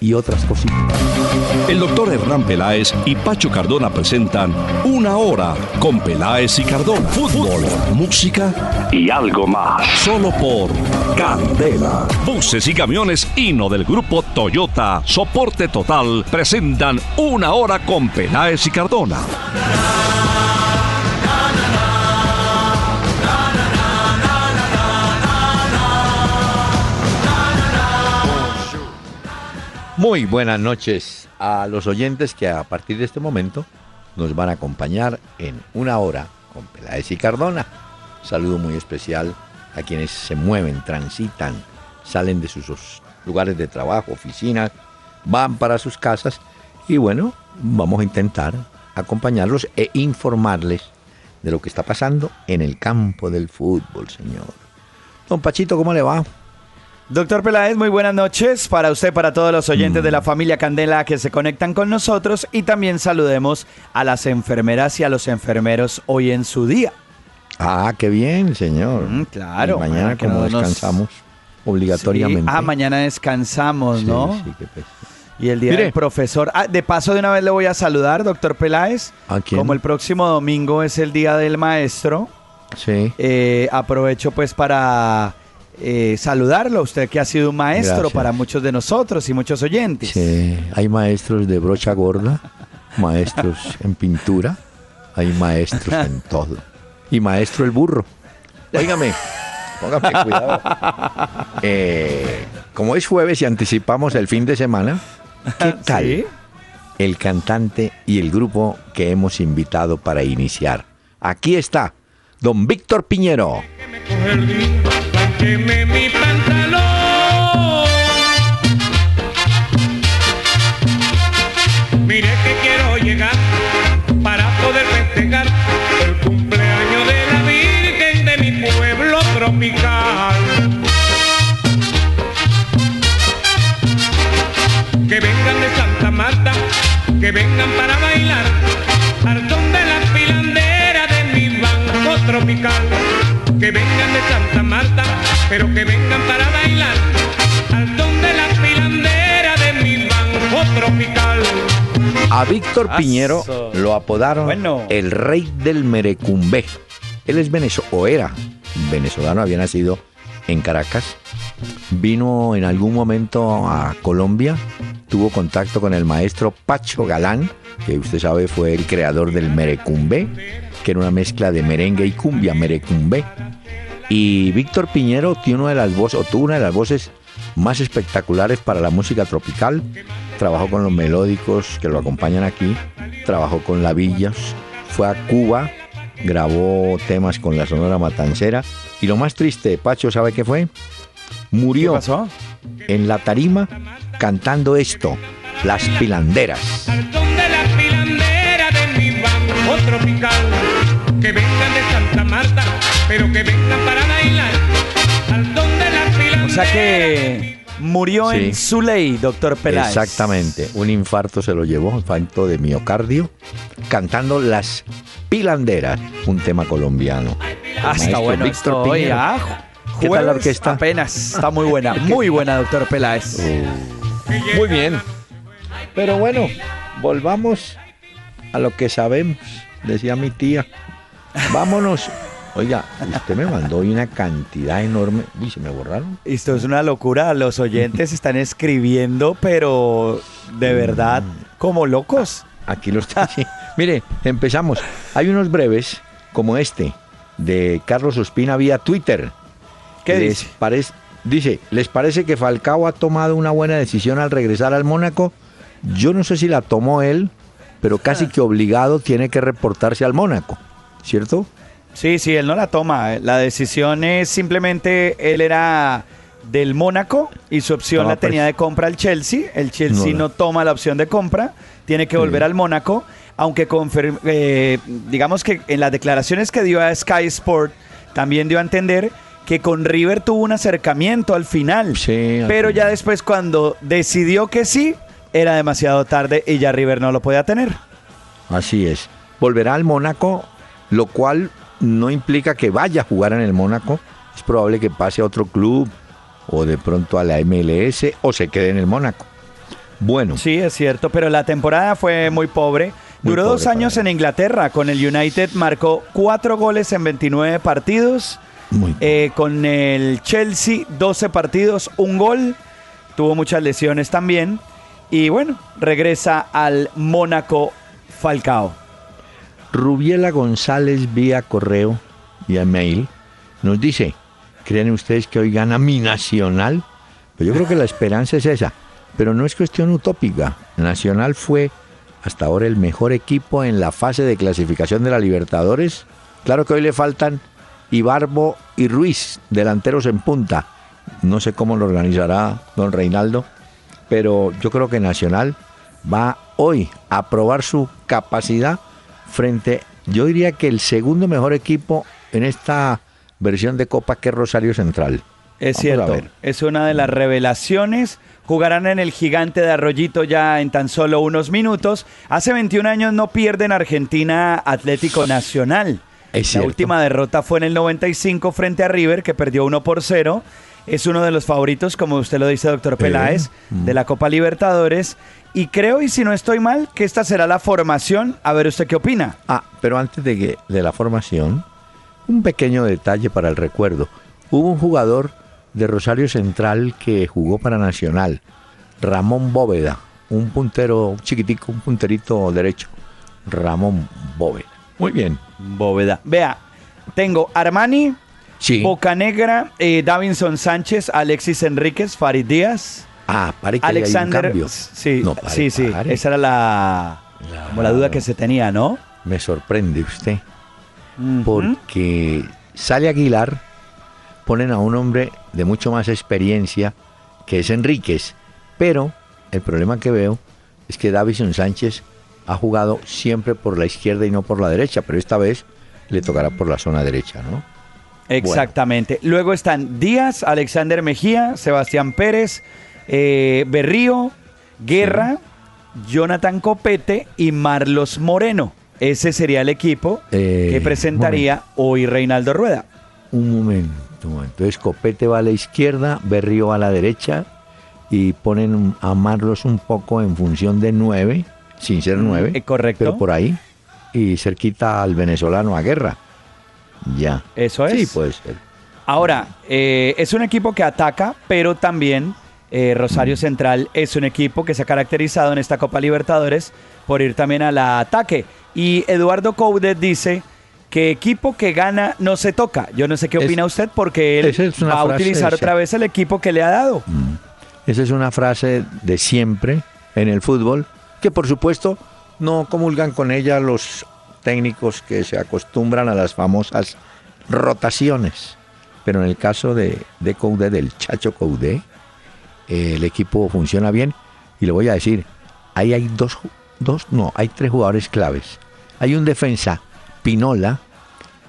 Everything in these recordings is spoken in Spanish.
y otras cositas. El doctor Hernán Peláez y Pacho Cardona presentan Una Hora con Peláez y Cardona. Fútbol, música y algo más. Solo por Candela. Buses y camiones Hino del grupo Toyota, soporte total, presentan Una Hora con Peláez y Cardona. Muy buenas noches a los oyentes que a partir de este momento nos van a acompañar en una hora con Peláez y Cardona. Saludo muy especial a quienes se mueven, transitan, salen de sus lugares de trabajo, oficinas, van para sus casas y bueno, vamos a intentar acompañarlos e informarles de lo que está pasando en el campo del fútbol, señor. Don Pachito, ¿cómo le va? Doctor Peláez, muy buenas noches para usted, para todos los oyentes de la familia Candela que se conectan con nosotros y también saludemos a las enfermeras y a los enfermeros hoy en su día. Ah, qué bien, señor. Mm, claro. Y mañana como no nos- descansamos obligatoriamente. Sí. Ah, mañana descansamos, Sí, ¿no? sí, qué pe- Y el día Mire. del profesor. Ah, de paso, de una vez le voy a saludar, doctor Peláez. ¿A quién? Como el próximo domingo es el día del maestro, Sí. eh, aprovecho pues para eh, saludarlo, usted que ha sido un maestro Gracias. para muchos de nosotros y muchos oyentes. Sí, hay maestros de brocha gorda, maestros en pintura, hay maestros en todo. Y maestro el burro. Óigame, póngame cuidado. Eh, como es jueves y anticipamos el fin de semana, ¿qué tal Sí. el cantante y el grupo que hemos invitado para iniciar? Aquí está, don Víctor Piñero. Coge el guindo, queme mi pantalón. Mire que quiero llegar para poder festejar el cumpleaños de la Virgen de mi pueblo tropical. Que vengan de Santa Marta, que vengan para bailar al son de la pilandera de mi banco tropical. Que vengan de Santa Marta, pero que vengan para bailar al son de la pilandera de mi banco tropical. A Víctor Aso. Piñero lo apodaron Bueno. el rey del merecumbé. Él es venezolano, o era venezolano, había nacido en Caracas. Vino en algún momento a Colombia, tuvo contacto con el maestro Pacho Galán, que usted sabe fue el creador del merecumbé, que era una mezcla de merengue y cumbia, merecumbé. Y Víctor Piñero tiene una de las voces, o tuvo una de las voces más espectaculares para la música tropical. Trabajó con los melódicos que lo acompañan aquí, trabajó con la Villas, fue a Cuba, grabó temas con la Sonora Matancera. Y lo más triste, Pacho, ¿sabe qué fue? ¿Qué Murió pasó? en la tarima cantando esto, Las Pilanderas. Tropical. Que vengan de Santa Marta, pero que vengan para bailar al son de la. O sea que murió Sí. en Zuley, doctor Peláez. Exactamente, un infarto se lo llevó, infarto de miocardio, cantando Las Pilanderas, un tema colombiano. Ah, está Maestro bueno Víctor esto hoy, Piñero. ah, ¿Qué tal la orquesta? Apenas, está muy buena, muy buena, doctor Peláez. Muy bien. Pero bueno, volvamos a lo que sabemos, decía mi tía. Vámonos. Oiga, usted me mandó hoy una cantidad enorme. Uy, se me borraron. Esto es una locura, los oyentes están escribiendo, pero de verdad, como locos. Aquí lo está. sí. Mire, empezamos. Hay unos breves, como este, de Carlos Ospina vía Twitter. ¿Qué Les dice? parece- dice, ¿les parece que Falcao ha tomado una buena decisión al regresar al Mónaco? Yo no sé si la tomó él, pero casi que obligado tiene que reportarse al Mónaco, ¿cierto? Sí, sí, él no la toma. La decisión es simplemente, él era del Mónaco y su opción Toma, la tenía pues. de compra el Chelsea. El Chelsea No toma la opción de compra, tiene que volver Sí. al Mónaco, aunque eh, digamos que en las declaraciones que dio a Sky Sport también dio a entender que con River tuvo un acercamiento al final. Sí, al pero ya después cuando decidió que sí, era demasiado tarde y ya River no lo podía tener. Así es. Volverá al Mónaco, lo cual no implica que vaya a jugar en el Mónaco. Es probable que pase a otro club o de pronto a la MLS o se quede en el Mónaco. Bueno, Sí, es cierto, pero la temporada fue muy pobre. Muy Duró pobre dos años en Inglaterra. Con el United marcó cuatro goles en 29 partidos. muy Eh, con el Chelsea, 12 partidos, un gol. Tuvo muchas lesiones también. Y bueno, regresa al Mónaco Falcao. Rubiela González vía correo, vía mail, nos dice, ¿creen ustedes que hoy gana mi Nacional? Pues yo creo que la esperanza es esa, pero no es cuestión utópica. Nacional fue hasta ahora el mejor equipo en la fase de clasificación de la Libertadores. Claro que hoy le faltan Ibarbo y Ruiz, delanteros en punta. No sé cómo lo organizará don Reinaldo, pero yo creo que Nacional va hoy a probar su capacidad frente, yo diría que el segundo mejor equipo en esta versión de Copa que es Rosario Central. Es Vamos cierto, es una de las revelaciones. Jugarán en el gigante de Arroyito ya en tan solo unos minutos. Hace 21 años no pierden Argentina Atlético Nacional. Es La cierto. última derrota fue en el 95 frente a River, que perdió 1 por 0. Es uno de los favoritos, como usted lo dice, doctor Peláez, de la Copa Libertadores. Y creo, y si no estoy mal, que esta será la formación. A ver usted qué opina. Ah, pero antes de, que, de la formación, un pequeño detalle para el recuerdo. Hubo un jugador de Rosario Central que jugó para Nacional, Ramón Bóveda, un puntero chiquitico, un punterito derecho. Ramón Bóveda. Muy bien. Bóveda. Vea, tengo Armani, Sí. Bocanegra, eh, Davinson Sánchez, Alexis Enríquez, Farid Díaz, Ah, pare que ahí hay un Alexander. cambio. Sí, No, pare, sí, sí. pare. Esa era la, como la duda que se tenía, ¿no? Me sorprende usted. Porque sale Aguilar, ponen a un hombre de mucho más experiencia, que es Enríquez, pero el problema que veo es que Davison Sánchez ha jugado siempre por la izquierda y no por la derecha, pero esta vez le tocará por la zona derecha, ¿no? Exactamente. Luego están Díaz, Alexander Mejía, Sebastián Pérez, eh, Berrío, Guerra, Jonathan Copete y Marlos Moreno. Ese sería el equipo Eh, que presentaría hoy Reinaldo Rueda. Un momento, un momento. Entonces Copete va a la izquierda, Berrío va a la derecha y ponen a Marlos un poco en función de nueve, sin ser nueve, eh, correcto. pero por ahí, y cerquita al venezolano a guerra. Ya. Eso es. Sí, puede ser. Ahora, eh, es un equipo que ataca, pero también eh, Rosario Central es un equipo que se ha caracterizado en esta Copa Libertadores por ir también al ataque. Y Eduardo Coudet dice que equipo que gana no se toca. Yo no sé qué Es- opina usted porque él es va a utilizar otra vez el equipo que le ha dado. Esa es una frase de siempre en el fútbol, que por supuesto no comulgan con ella los técnicos que se acostumbran a las famosas rotaciones. Pero en el caso de, de Coudet, del Chacho Coudet, eh, el equipo funciona bien. Y le voy a decir, ahí hay dos, dos, no, hay tres jugadores claves. Hay un defensa, Pinola,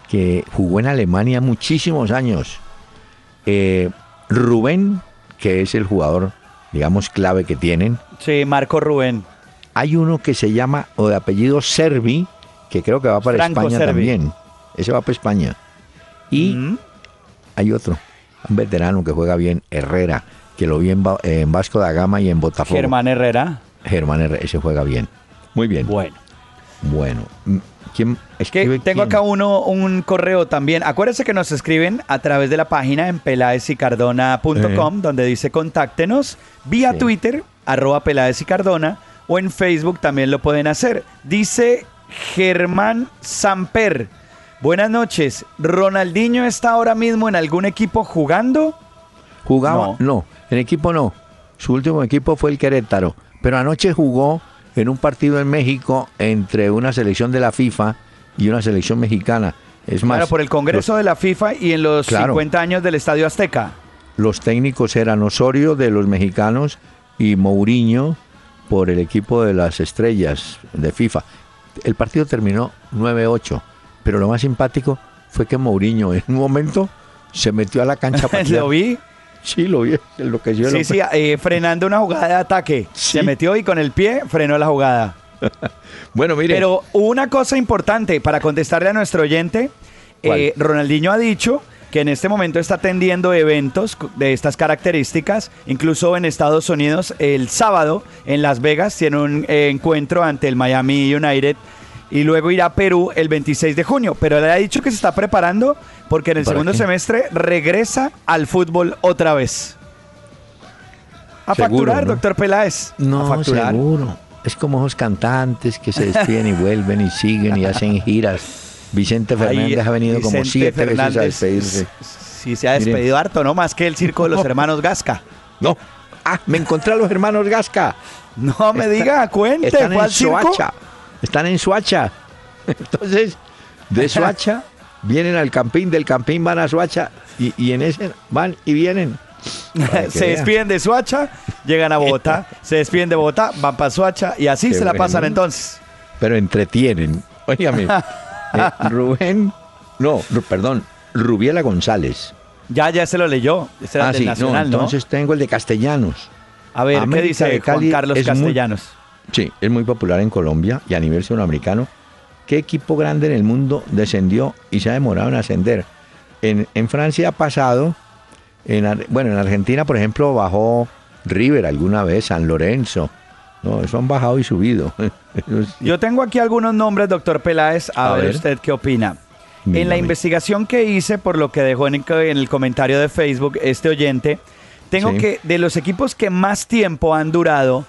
que jugó en Alemania muchísimos años. Eh, Rubén, que es el jugador, digamos, clave que tienen. Sí, Marco Rubén. Hay uno que se llama, o de apellido Servi, que creo que va para Franco España Servi. también. Ese va para España. Y Mm. hay otro, un veterano que juega bien, Herrera, que lo vi en, Vasco da Gama y en Botafogo. Germán Herrera. Germán Herrera, ese juega bien. Muy bien. Bueno. Bueno. Mm, ¿Quién Es que tengo quién? acá uno, un correo también. Acuérdense que nos escriben a través de la página en pelaesicardona.com, donde dice contáctenos vía Sí. Twitter, arroba Peláez y Cardona, o en Facebook también lo pueden hacer. Dice Germán Samper. Buenas noches. ¿Ronaldinho está ahora mismo en algún equipo jugando? Jugaba, No. no. en equipo no. Su último equipo fue el Querétaro. Pero anoche jugó en un partido en México entre una selección de la FIFA y una selección mexicana. Es más, Claro, por el Congreso de la FIFA y en los Claro. 50 años del Estadio Azteca. los, los técnicos eran Osorio de los mexicanos y Mourinho por el equipo de las estrellas de FIFA. El partido terminó 9-8, pero lo más simpático fue que Mourinho en un momento se metió a la cancha para ¿Lo vi? Sí, lo vi, enloqueció. Sí, sí, eh, frenando una jugada de ataque. Sí. Se metió y con el pie frenó la jugada. Bueno, mire. Pero una cosa importante para contestarle a nuestro oyente, eh, Ronaldinho ha dicho que en este momento está atendiendo eventos de estas características, incluso en Estados Unidos el sábado en Las Vegas tiene un eh, encuentro ante el Miami United y luego irá a Perú el 26 de junio, pero él ha dicho que se está preparando porque en el ¿Para segundo qué? semestre regresa al fútbol otra vez. A Seguro, facturar, ¿no? doctor Peláez. a No, facturar. seguro. Es como esos cantantes que se despiden y vuelven y siguen y hacen giras. Vicente Fernández Ahí, ha venido como siete veces a Fernández, despedirse. Sí, se ha Miren. despedido harto, ¿no? Más que el circo de los hermanos Gasca. No. Ah, me encontré a los hermanos Gasca. No me Está- diga, cuente, Están ¿fue en al circo? Están en Suacha. Entonces, de Suacha vienen al campín, del campín van a Suacha y, y en ese van y vienen. Se despiden de Suacha, llegan a Bogotá, se despiden de Bogotá, van para Suacha y así Qué se la bueno. pasan entonces. Pero entretienen. Óigame, eh, Rubén, no, perdón, Rubiela González. Ya, ya se lo leyó. Ese era Ah, el del sí, Nacional, ¿no? entonces tengo el de Castellanos. A ver, ¿qué dice Juan Carlos muy- Castellanos? Sí, es muy popular en Colombia y a nivel sudamericano. ¿Qué equipo grande en el mundo descendió y se ha demorado en ascender? En, en Francia ha pasado, en, bueno, en Argentina, por ejemplo, bajó River alguna vez, San Lorenzo. No, eso han bajado y subido. Yo tengo aquí algunos nombres, doctor Peláez, a, A ver, ver. usted qué opina. En la investigación que hice, por lo que dejó en el, en el comentario de Facebook este oyente, tengo Sí. que, de los equipos que más tiempo han durado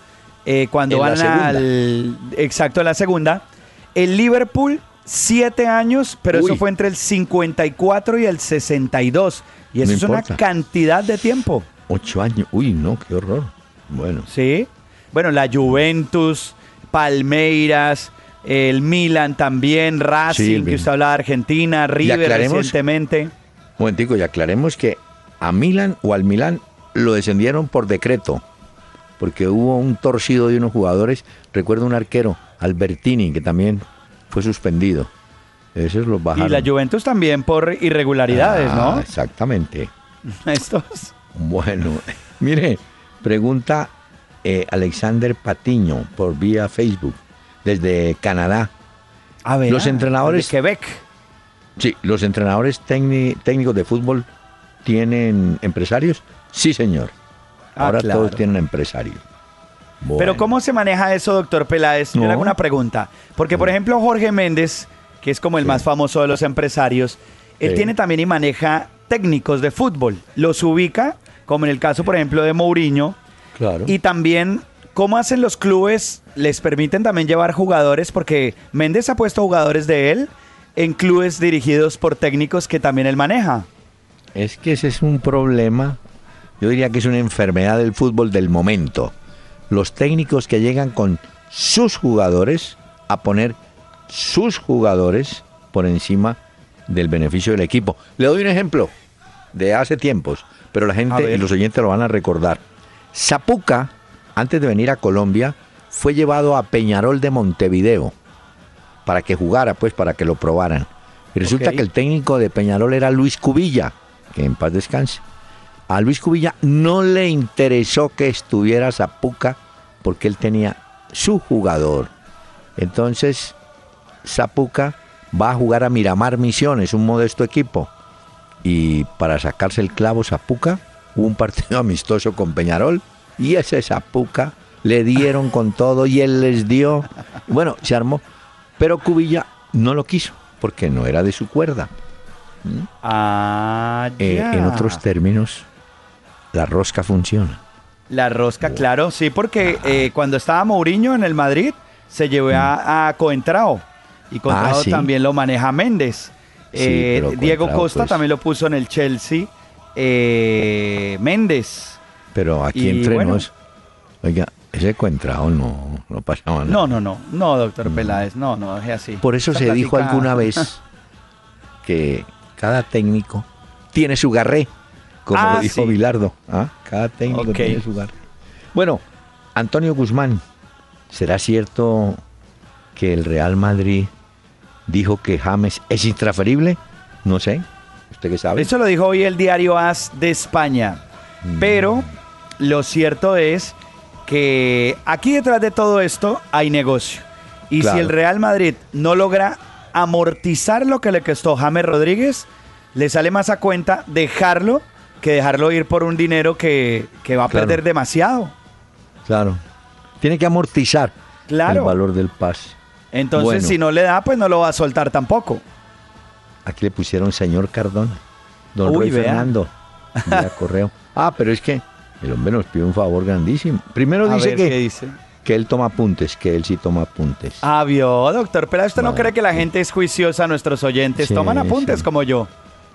eh, cuando En van al. Exacto, en la segunda, el Liverpool, siete años, pero eso fue entre el 54 y el 62. Y eso No es una cantidad de tiempo. Ocho años. Uy, no, qué horror. Bueno, Sí. Bueno, la Juventus, Palmeiras, el Milan también, Racing, Sí, que usted hablaba de Argentina, River recientemente. un momentico, y aclaremos que a Milan o al Milan lo descendieron por decreto, porque hubo un torcido de unos jugadores. Recuerdo un arquero, Albertini, que también fue suspendido. Esos los bajaron. Y la Juventus también por irregularidades, Ah, ¿no? Exactamente. Estos. Bueno, mire, pregunta eh, Alexander Patiño por vía Facebook, desde Canadá. A ver, Los ah, entrenadores- de Quebec. Sí, ¿los entrenadores técni- técnicos de fútbol tienen empresarios? Sí, señor. Ah, Ahora claro. todos tienen empresario. Pero. ¿cómo se maneja eso, doctor Peláez? Yo le No. hago una pregunta. Porque, por ejemplo, Jorge Méndez, que es como el Sí. más famoso de los empresarios, él Sí. tiene también y maneja técnicos de fútbol. Los ubica, como en el caso, por ejemplo, de Mourinho, Claro. Y también, ¿cómo hacen los clubes? ¿Les permiten también llevar jugadores? Porque Méndez ha puesto jugadores de él en clubes dirigidos por técnicos que también él maneja. Es que ese es un problema, yo diría que es una enfermedad del fútbol del momento. Los técnicos que llegan con sus jugadores a poner sus jugadores por encima del beneficio del equipo. Le doy un ejemplo de hace tiempos, pero la gente y los oyentes lo van a recordar. Zapuca, antes de venir a Colombia, fue llevado a Peñarol de Montevideo para que jugara, pues, para que lo probaran. Y resulta que el técnico de Peñarol era Luis Cubilla, que en paz descanse. A Luis Cubilla no le interesó que estuviera Zapuca porque él tenía su jugador. Entonces, Zapuca va a jugar a Miramar Misiones, un modesto equipo. Y para sacarse el clavo Zapuca, hubo un partido amistoso con Peñarol y ese Zapuca le dieron con todo y él les dio. Bueno, se armó. Pero Cubilla no lo quiso porque no era de su cuerda. Ah, Eh, ya. en otros términos, la rosca funciona. La rosca, claro, sí, porque eh, cuando estaba Mourinho en el Madrid, se llevó a, a Coentrao. Y Coentrao Ah, sí. también lo maneja Méndez. Sí, Eh, Diego Coentrao, Costa pues- también lo puso en el Chelsea. Eh, Méndez. Pero aquí Y entre bueno. nos, oiga, ese cuentrao no, no pasaba nada. No, no, no, no, doctor Peláez, no, no, dejé así. Por eso se dijo alguna vez que cada técnico tiene su garré, como Ah, lo dijo sí. Bilardo. ¿ah? Cada técnico tiene su garré. Bueno, Antonio Guzmán, ¿será cierto que el Real Madrid dijo que James es intransferible? No sé. ¿Usted qué sabe? Eso lo dijo hoy el diario AS de España. Mm. Pero lo cierto es que aquí detrás de todo esto hay negocio. Y Claro. si el Real Madrid no logra amortizar lo que le costó James Rodríguez, le sale más a cuenta dejarlo que dejarlo ir por un dinero que, que va a Claro. perder demasiado. Claro. Tiene que amortizar Claro. el valor del pase. Entonces, Bueno. si no le da, pues no lo va a soltar tampoco. Aquí le pusieron señor Cardona. Don Uy, Roy vea. Fernando. Correo. Ah, pero es que el hombre nos pide un favor grandísimo. Primero A dice ver que, qué dice. que él toma apuntes, que él sí toma apuntes. Ah, vio, doctor. Pero usted no cree que la gente es juiciosa, nuestros oyentes Sí, toman apuntes sí. como yo.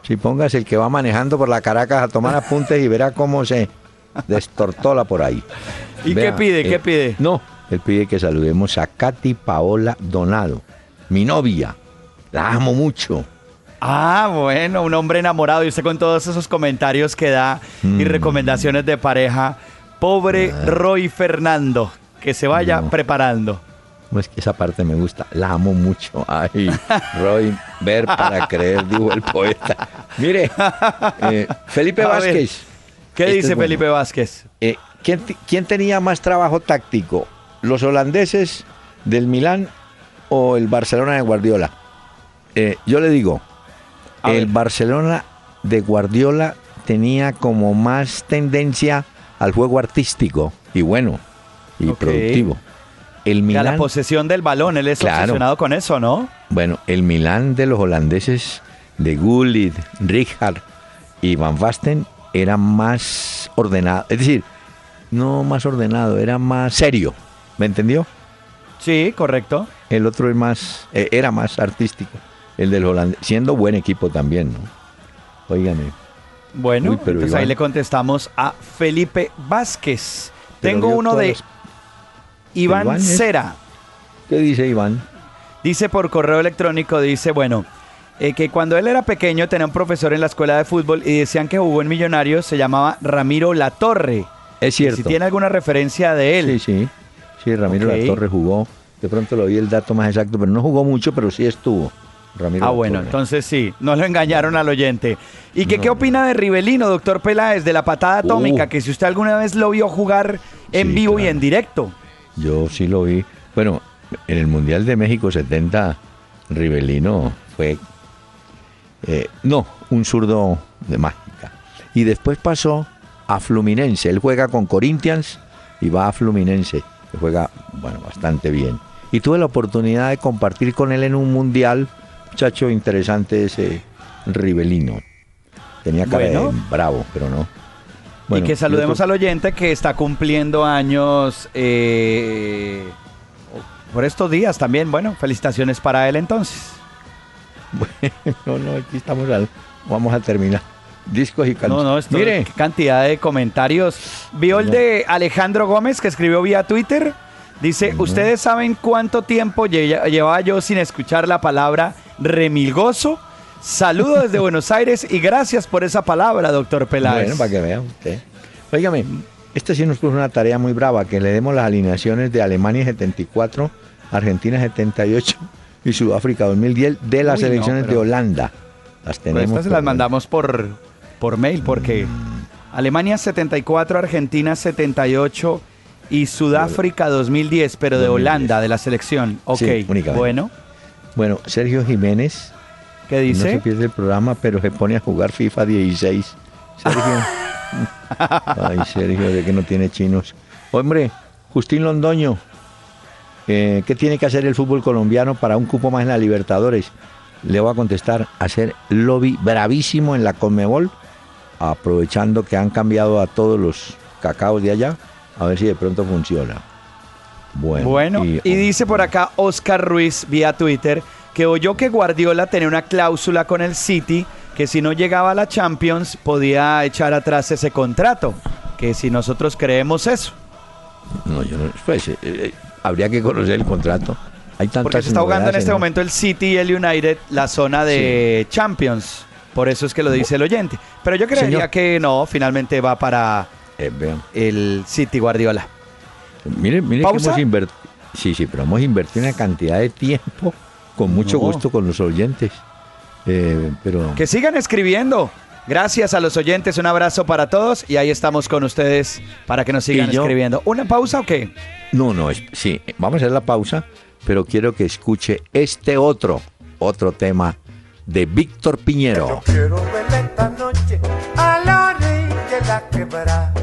Si pongas el que va manejando por la Caracas a tomar apuntes y verá cómo se destortola por ahí. ¿Y Vea, qué pide? eh, ¿Qué pide? No, él pide que saludemos a Katy Paola Donado, mi novia. La amo mucho. Ah, bueno, un hombre enamorado. Y usted con todos esos comentarios que da y Mm. recomendaciones de pareja. Pobre Roy Fernando, que se vaya No. preparando. No es que esa parte me gusta, la amo mucho. Ay, Roy, ver para creer, dijo el poeta. Mire, eh, Felipe A ver, Vázquez. ¿Qué Este dice bueno. Felipe Vázquez? Eh, ¿quién, tenía más trabajo táctico? ¿Los holandeses del Milán o el Barcelona de Guardiola? Eh, yo le digo, A el ver. Barcelona de Guardiola tenía como más tendencia al juego artístico y bueno y productivo. El la posesión del balón, él es Claro. obsesionado con eso, ¿no? bueno, el Milán de los holandeses de Gullit, Rijkaard y Van Basten era más ordenado, es decir, no más ordenado, era más serio, ¿me entendió? Sí, correcto. El otro es más, eh, era más artístico, el del holandés, siendo buen equipo también, ¿no? Óigame. Bueno, Uy, pero pues ahí le contestamos a Felipe Vázquez. Tengo uno de Iván Iván es- Cera. ¿Qué dice Iván? Dice por correo electrónico, dice, bueno, eh, que cuando él era pequeño tenía un profesor en la escuela de fútbol y decían que jugó en Millonarios, se llamaba Ramiro Latorre. Es cierto. Si tiene alguna referencia de él. Sí, sí. Sí, Ramiro. Latorre jugó. De pronto lo vi el dato más exacto, pero no jugó mucho, pero sí estuvo. Ramiro Ah, bueno, entonces sí, no lo engañaron al oyente. ¿Y que, No. qué opina de Rivelino, doctor Peláez, de la patada atómica? Uh. Que si usted alguna vez lo vio jugar en Sí, vivo y en directo. Yo sí lo vi. Bueno, en el Mundial de México 70, Rivelino fue, eh, no, un zurdo de mágica. Y después pasó a Fluminense. Él juega con Corinthians y va a Fluminense, que juega, bueno, bastante bien. Y tuve la oportunidad de compartir con él en un Mundial, muchacho interesante ese Rivelino. Tenía cara Bueno. de bravo, pero no. Y Bueno, que saludemos al oyente que está cumpliendo años eh, por estos días también. Bueno, felicitaciones para él entonces. no, no, aquí estamos al, vamos a terminar. Discos y No, canciones. no, esto, Mire, qué cantidad de comentarios. Vio el No. de Alejandro Gómez que escribió vía Twitter. Dice. ¿ustedes saben cuánto tiempo lle- llevaba yo sin escuchar la palabra remilgoso? Saludo desde Buenos Aires y gracias por esa palabra, doctor Peláez. bueno, para que vea usted. Óigame, este sí nos puso una tarea muy brava, que le demos las alineaciones de Alemania 74, Argentina 78 y Sudáfrica 2010 de las Uy, no, elecciones pero- de Holanda. Las tenemos. estas se las mandamos por, por mail porque Mm. Alemania 74, Argentina 78 y Sudáfrica 2010, pero de 2010. Holanda, de la selección. Ok, Sí, bueno, Bueno, Sergio Jiménez ¿qué no dice? se pierde el programa, pero se pone a jugar FIFA 16. Sergio. Ay, Sergio, de que no tiene chinos. Hombre, Justín Londoño, eh, ¿qué tiene que hacer el fútbol colombiano para un cupo más en la Libertadores? Le voy a contestar, hacer lobby bravísimo en la Conmebol, aprovechando que han cambiado a todos los cacaos de allá, a ver si de pronto funciona. Bueno, Bueno, y, dice por acá Oscar Ruiz vía Twitter que oyó que Guardiola tenía una cláusula con el City que si no llegaba a la Champions podía echar atrás ese contrato. Que si nosotros creemos eso. No, yo no, pues, eh, eh, habría que conocer el contrato. Hay tantas Porque se está jugando en este momento el City y el United la zona de Champions. Por eso es que lo dice el oyente. Pero yo creería Señor. que no, finalmente va para Eh, el City Guardiola. Mire, mire que hemos invertido. Sí, sí, pero hemos invertido una cantidad de tiempo con mucho No. gusto con los oyentes. Eh, pero... Que sigan escribiendo. Gracias a los oyentes, un abrazo para todos y ahí estamos con ustedes para que nos sigan escribiendo. ¿Una pausa o qué? No, no, sí, vamos a hacer la pausa, pero quiero que escuche este otro, otro tema de Víctor Piñero. Yo quiero ver esta noche a la orilla de la quebrada.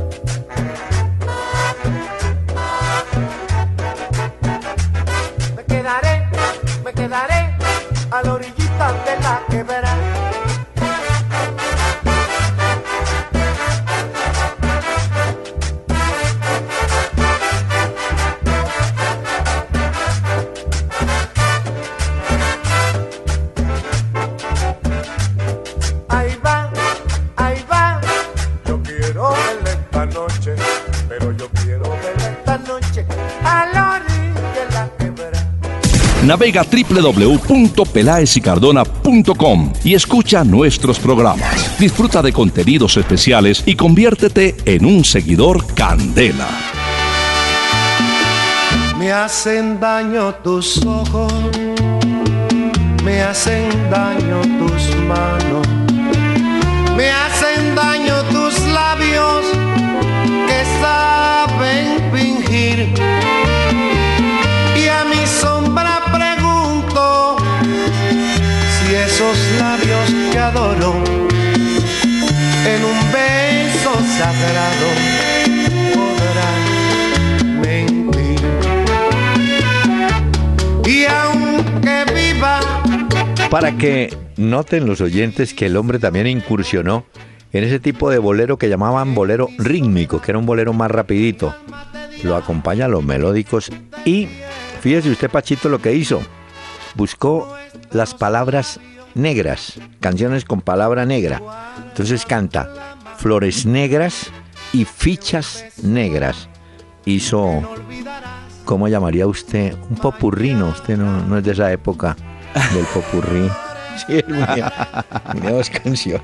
Navega www.pelaesicardona.com y escucha nuestros programas. Disfruta de contenidos especiales y conviértete en un seguidor Candela. Me hacen daño tus ojos, me hacen daño tus manos, me hacen daño tus labios que saben adoro en un beso sagrado. Para que noten los oyentes que el hombre también incursionó en ese tipo de bolero que llamaban bolero rítmico, que era un bolero más rapidito. Lo acompaña los melódicos y fíjese usted Pachito lo que hizo. Buscó las palabras negras, canciones con palabra negra. Entonces canta Flores Negras y Fichas Negras. Hizo, ¿cómo llamaría usted? Un popurrino. Usted no, es de esa época del popurrí. Sí, es canción.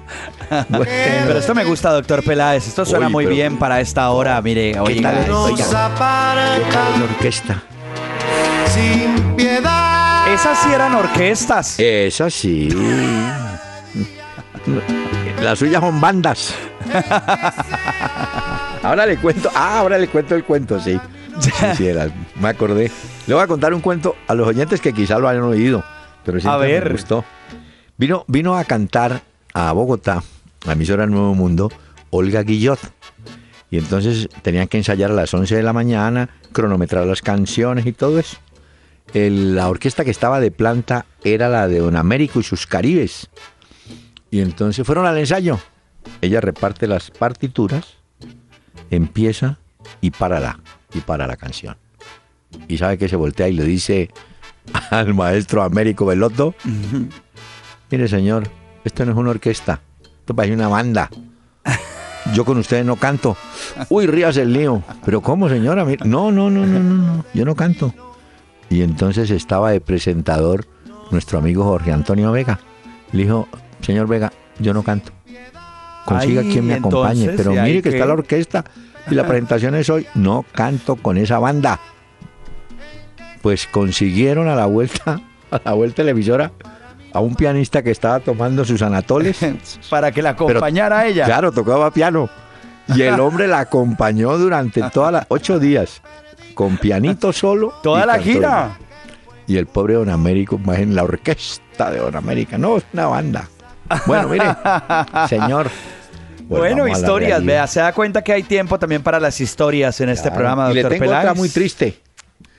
Pero esto me gusta, doctor Peláez. Esto suena muy bien para esta hora. Mire, oiga, oiga, la orquesta. Sin piedad esas sí eran orquestas. Esas sí. Las suyas son bandas. Ahora le cuento, ah, ahora le cuento el cuento, sí. Sí, me acordé. Le voy a contar un cuento a los oyentes que quizá lo hayan oído, pero siempre a ver. me gustó. Vino, vino a cantar a Bogotá, a emisora Nuevo Mundo, Olga Guillot. Y entonces tenían que ensayar a las 11 de la mañana, cronometrar las canciones y todo eso la orquesta que estaba de planta era la de Don Américo y sus Caribes. Y entonces fueron al ensayo. Ella reparte las partituras, empieza y para la, y para la canción. Y sabe que se voltea y le dice al maestro Américo Veloto, mire señor, esto no es una orquesta, esto parece una banda. Yo con ustedes no canto. Uy, rías el lío. Pero ¿cómo, señora? No, no, no, no, no, no. Yo no canto. Y entonces estaba de presentador nuestro amigo Jorge Antonio Vega. Le dijo, señor Vega, yo no canto. Consiga quien me acompañe. Pero mire que, está la orquesta y la presentación es hoy. No canto con esa banda. Pues consiguieron a la vuelta, a la vuelta televisora, a un pianista que estaba tomando sus anatoles. Para que la acompañara a ella. Claro, tocaba piano. Y el hombre la acompañó durante todas las ocho días con pianito solo. Toda la gira. Y el pobre Don Américo, más en la orquesta de Don América. No, es una banda. Bueno, mire, señor. bueno, historias, vea, se da cuenta que hay tiempo también para las historias en este programa, doctor y le tengo otra muy triste.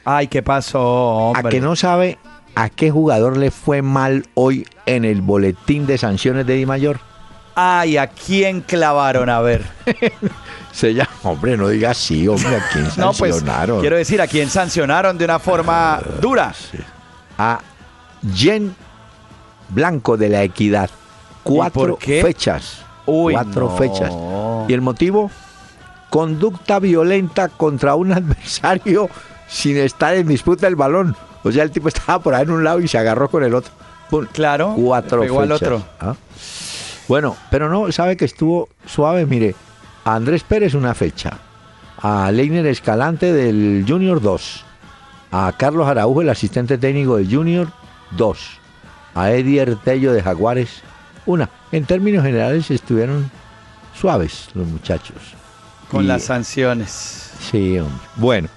Ay, ¿qué pasó, hombre? A que no sabe a qué jugador le fue mal hoy en el boletín de sanciones de Di Mayor. Ay, ¿a quién clavaron? A ver. Se llama, hombre, no diga así, hombre, ¿a quién sancionaron? no, pues, quiero decir, ¿a quién sancionaron de una forma dura? A Jen Blanco de la Equidad. Cuatro fechas. cuatro fechas. ¿Y el motivo? Conducta violenta contra un adversario sin estar en disputa del balón. O sea, el tipo estaba por ahí en un lado y se agarró con el otro. Claro. Cuatro fechas. Al otro. ¿Ah? Bueno, pero no, sabe que estuvo suave, mire a Andrés Pérez una fecha, a Leiner Escalante del Junior 2, a Carlos Araujo, el asistente técnico del Junior 2, a Eddie Artello de Jaguares. Una. En términos generales estuvieron suaves los muchachos. Con Y- las sanciones. Sí, hombre. Bueno.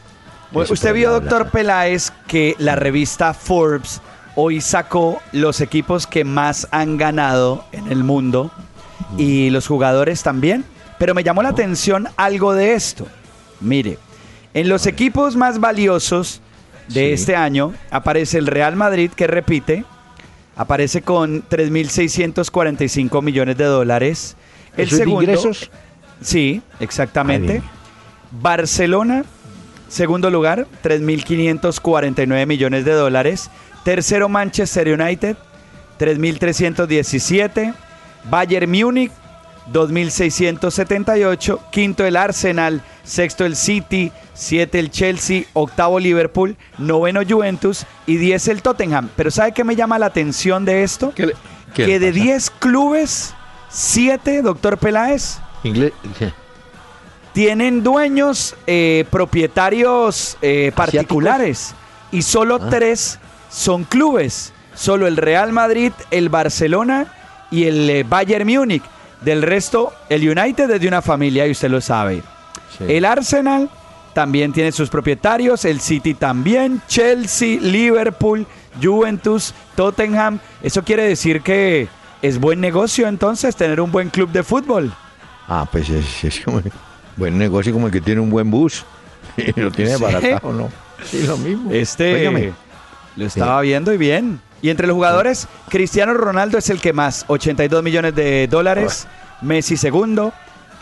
Usted vio, doctor Peláez, que la revista Forbes hoy sacó los equipos que más han ganado en el mundo y los jugadores también. Pero me llamó la atención algo de esto. Mire, en los equipos más valiosos de Sí. este año aparece el Real Madrid, que repite, aparece con 3.645 millones de dólares. El ¿Eso es de segundo, ingresos? Sí, exactamente. Ay. Barcelona, segundo lugar, 3.549 millones de dólares. Tercero, Manchester United, 3.317. Bayern Múnich, 2.678. Quinto, el Arsenal. Sexto, el City. Siete, el Chelsea. Octavo, Liverpool. Noveno, Juventus. Y diez, el Tottenham. Pero ¿sabe qué me llama la atención de esto? ¿Qué le- qué que de? 10 clubes, 7, doctor Peláez, tienen dueños eh, propietarios eh, particulares y solo Ah. tres son clubes. Solo el Real Madrid, el Barcelona y el eh, Bayern Múnich. Del resto, el United es de una familia y usted lo sabe. Sí. El Arsenal también tiene sus propietarios, el City también, Chelsea, Liverpool, Juventus, Tottenham. Eso quiere decir que es buen negocio entonces tener un buen club de fútbol. Ah, pues es, es como buen negocio como el que tiene un buen bus. Y lo tiene Sí. ¿no? Sí, lo mismo. Este lo estaba viendo y bien. Y entre los jugadores, Cristiano Ronaldo es el que más, 82 millones de dólares. Messi segundo,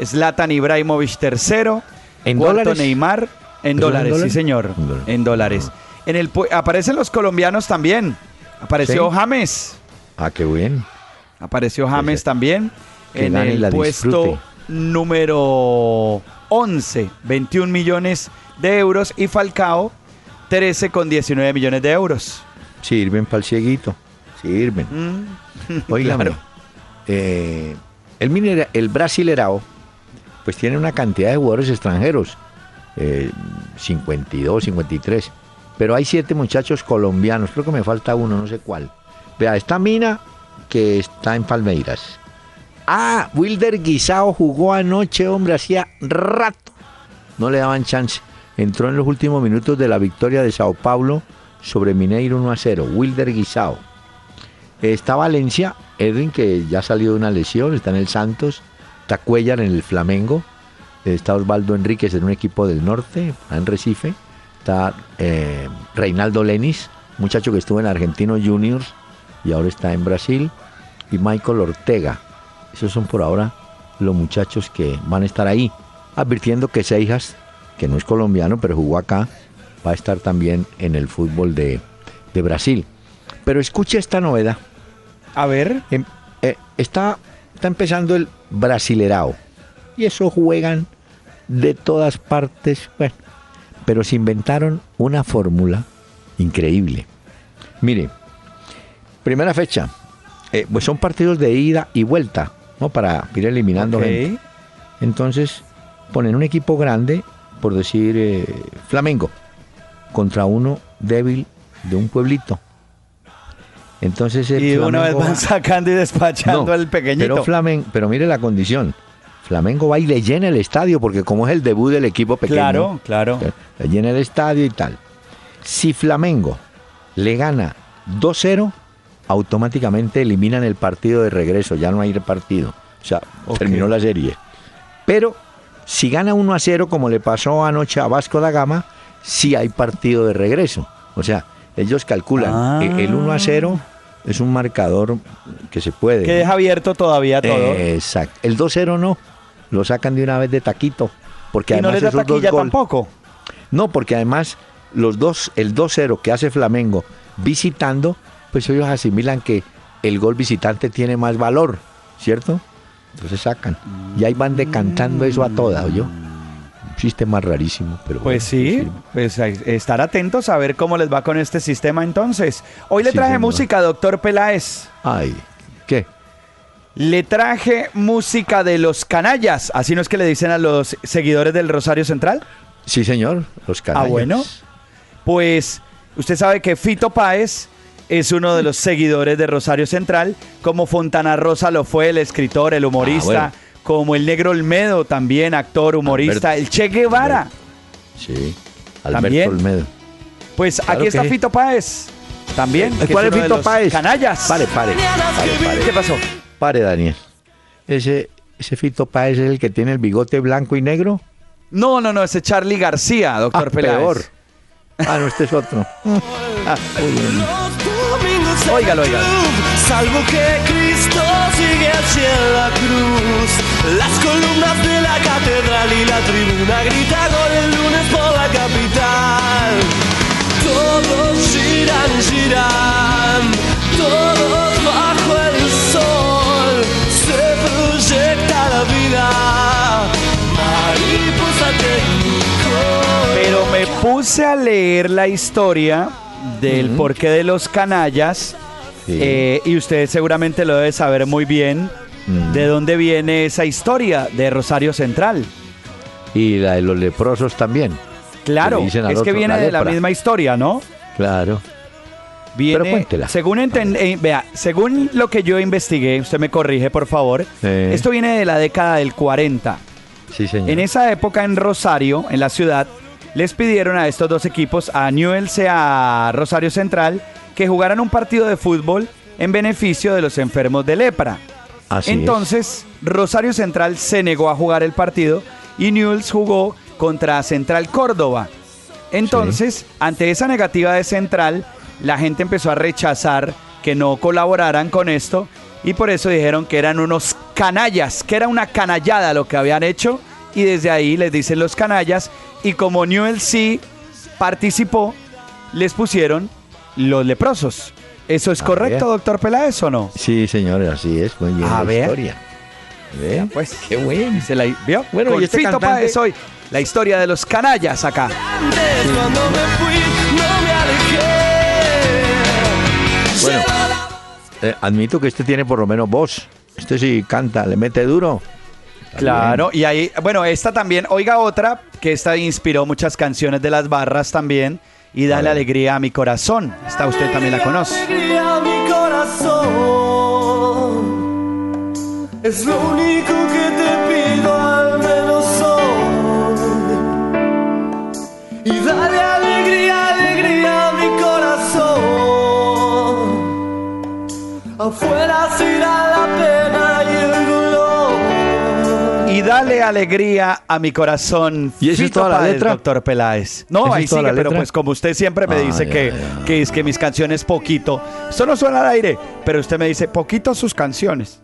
Zlatan Ibrahimovic tercero, ¿En cuarto dólares? Neymar en en dólares, sí señor, En dólares. en dólares. En el aparecen los colombianos también. Apareció Sí. James, Ah, qué bien. apareció James Ese- también que en el puesto disfrute. número 11, 21 millones de euros y Falcao 13 con 19 millones de euros. Sirven para el cieguito. Sirven. Mm, claro. eh, el, minera- el Brasilerao, pues tiene una cantidad de jugadores extranjeros, eh, 52, 53, pero hay siete muchachos colombianos, creo que me falta uno, no sé cuál. Vea, está Mina, que está en Palmeiras. Ah, Wilder Guisao jugó anoche, hombre, hacía rato. No le daban chance. Entró en los últimos minutos de la victoria de Sao Paulo sobre Mineiro 1 a 0. Wilder Guisao. Está Valencia, Edwin, que ya salió de una lesión, está en el Santos. Está Cuellar en el Flamengo. Está Osvaldo Enríquez en un equipo del norte, en Recife. Está eh, Reinaldo Lenis, muchacho que estuvo en Argentino Juniors y ahora está en Brasil. Y Michael Ortega. Esos son por ahora los muchachos que van a estar ahí. Advirtiendo que Seijas, que no es colombiano, pero jugó acá, va a estar también en el fútbol de, de Brasil. Pero escuche esta novedad. A ver, Em- eh, está, está empezando el Brasilerao. Y eso juegan de todas partes. Bueno, pero se inventaron una fórmula increíble. Mire, primera fecha. eh, pues son partidos de ida y vuelta, ¿no? Para ir eliminando gente. Entonces ponen un equipo grande, por decir eh, Flamengo, contra uno débil de un pueblito. Entonces el y una vez van va- sacando y despachando no, al pequeñito. Pero, Flamen- pero mire la condición. Flamengo va y le llena el estadio, porque como es el debut del equipo pequeño, claro, claro. le llena el estadio y tal. Si Flamengo le gana 2-0, automáticamente eliminan el partido de regreso, ya no hay partido. O sea, terminó la serie. Pero si gana 1 a 0, como le pasó anoche a Vasco da Gama, sí hay partido de regreso. O sea, ellos calculan Ah. el 1 a 0 es un marcador que se puede. Que deja abierto todavía todo. Exacto. El 2-0 no. Lo sacan de una vez de taquito. Porque y no además les da esos dos taquilla gol- tampoco. No, porque además los dos, el 2-0 que hace Flamengo visitando, pues ellos asimilan que el gol visitante tiene más valor, ¿cierto? Entonces sacan. Y ahí van decantando eso a toda, yo. Un sistema rarísimo, pero Pues bueno, sí, pues ahí- estar atentos a ver cómo les va con este sistema entonces. Hoy le Sí, traje señor. música, doctor Peláez. Ay, ¿qué? Le traje música de los canallas. Así no es que le dicen a los seguidores del Rosario Central. Sí, señor, los canallas. Ah, bueno. Pues usted sabe que Fito Páez es uno de los seguidores de Rosario Central, como Fontana Rosa lo fue el escritor, el humorista, Ah, bueno. como el Negro Olmedo también, actor, humorista, Alberto- el Che Guevara. Sí. Alberto También. Olmedo. Pues Claro aquí está que. Fito Páez. También. que ¿Cuál es Fito Páez? Canallas. Pare, pare, pare, pare. ¿Qué pasó? Pare, Daniel. Ese, ese Fito Páez es el que tiene el bigote blanco y negro. No, no, no, ese es Charlie García, doctor Ah, Peláez. peor. Ah, no, este es otro. Ah, muy bien. Óigalo, óigalo. Salvo que Cristo sigue hacia la cruz. Las columnas de la catedral y la tribuna grita gol el lunes por la capital. Todos giran, giran, todos bajo el sol. Se proyecta la vida. Mariposa técnico. Pero me puse a leer la historia del porqué de los canallas. Sí. eh, y usted seguramente lo debe saber muy bien. Mm. ¿De dónde viene esa historia de Rosario Central? Y la de los leprosos también. Claro, es que viene la de la misma historia, ¿no? Claro. Viene, Pero cuéntela. Según enten- eh, vea, según lo que yo investigué, usted me corrige, por favor. Eh. Esto viene de la década del 40. Sí, señor. En esa época en Rosario, en la ciudad, les pidieron a estos dos equipos, a Newell's y a Rosario Central, que jugaran un partido de fútbol en beneficio de los enfermos de lepra. Así es. Entonces, Rosario Central se negó a jugar el partido y Newell's jugó contra Central Córdoba. Entonces, ante esa negativa de Central, la gente empezó a rechazar que no colaboraran con esto y por eso dijeron que eran unos canallas, que era una canallada lo que habían hecho y desde ahí les dicen los canallas y como Newell's sí participó, les pusieron los leprosos. ¿Eso es Ah, correcto, doctor Peláez, o no? Sí, señor, así es. Muy bien A la ver. historia. ¿Ve? Pues, qué bueno. Se la vio. Bueno, Con y este Fito cantante- Páez hoy. La historia de los canallas acá. Antes cuando me fui no me alejé. Bueno, eh, admito que este tiene por lo menos voz. Este sí canta, le mete duro. Claro, y ahí, bueno, esta también, oiga otra, que esta inspiró muchas canciones de las barras también. Y dale ver. alegría a mi corazón. Esta usted también la conoce. Alegría a mi corazón. Es lo único que te pido al menos hoy. Y dale alegría, alegría a mi corazón. Afuera Y dale alegría a mi corazón. ¿Y es toda la letra? doctor Peláez. No, ¿Esa ahí sigue, pero pues como usted siempre me Ah, dice ya, que, ya. que es que mis canciones poquito. Esto no suena al aire, pero usted me dice poquito sus canciones.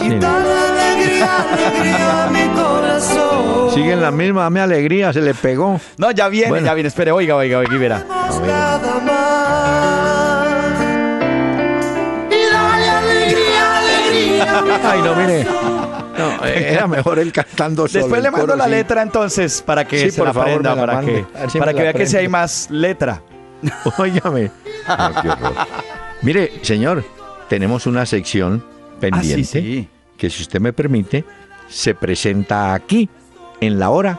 Sí. Dale alegría, alegría a mi corazón. Sigue en la misma, dame alegría, se le pegó. No, ya viene, Bueno. ya viene. Espere, oiga, oiga, oiga, y verá. nada más. Y dale alegría, alegría. a mi Ay, no, mire. No, era mejor él cantando solo. Después le mando coro, la sí. letra entonces para que Sí, se por la favor, aprenda, me la para mande. que, para que vea que si hay más letra. Óigame. Horror. Mire, señor, tenemos una sección pendiente Ah, sí, sí. que, si usted me permite, se presenta aquí, en la hora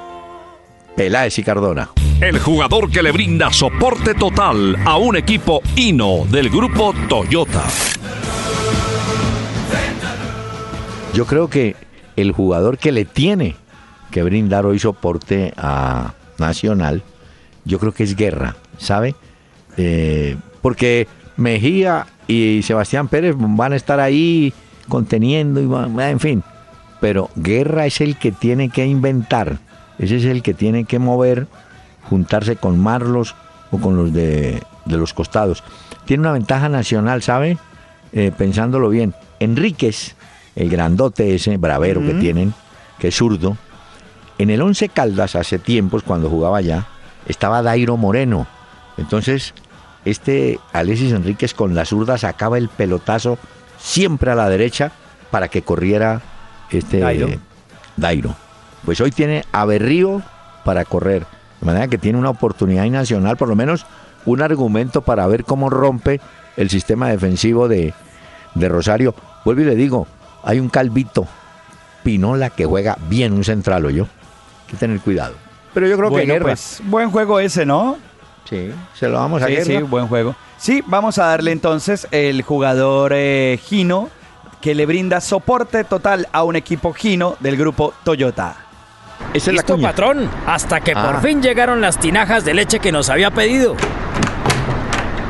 Peláez y Cardona. El jugador que le brinda soporte total a un equipo Hino del grupo Toyota. Yo creo que el jugador que le tiene que brindar hoy soporte a Nacional, yo creo que es Guerra, ¿sabe? Eh, porque Mejía y Sebastián Pérez van a estar ahí conteniendo, y van- en fin. Pero Guerra es el que tiene que inventar, ese es el que tiene que mover, juntarse con Marlos o con los de, de los costados. Tiene una ventaja nacional, ¿sabe? Eh, pensándolo bien. Enríquez, el grandote ese, bravero que tienen, que es zurdo. En el Once Caldas, hace tiempos, cuando jugaba allá, estaba Dairo Moreno. Entonces, este Alexis Enríquez con la zurda sacaba el pelotazo siempre a la derecha para que corriera este Dairo. Dairo. Pues hoy tiene a Berrío para correr. De manera que tiene una oportunidad nacional, por lo menos un argumento para ver cómo rompe el sistema defensivo de, de Rosario. Vuelvo y le digo, hay un calvito, Pinola, que juega bien un central, o yo. Hay que tener cuidado. Pero yo creo Bueno, que Guerra. pues buen juego ese, ¿no? Sí, se lo vamos a Sí, sí, buen juego. Sí, vamos a darle entonces el jugador eh, Gino que le brinda soporte total a un equipo Gino del grupo Toyota. Esa es la patrón. Hasta que Ah. por fin llegaron las tinajas de leche que nos había pedido.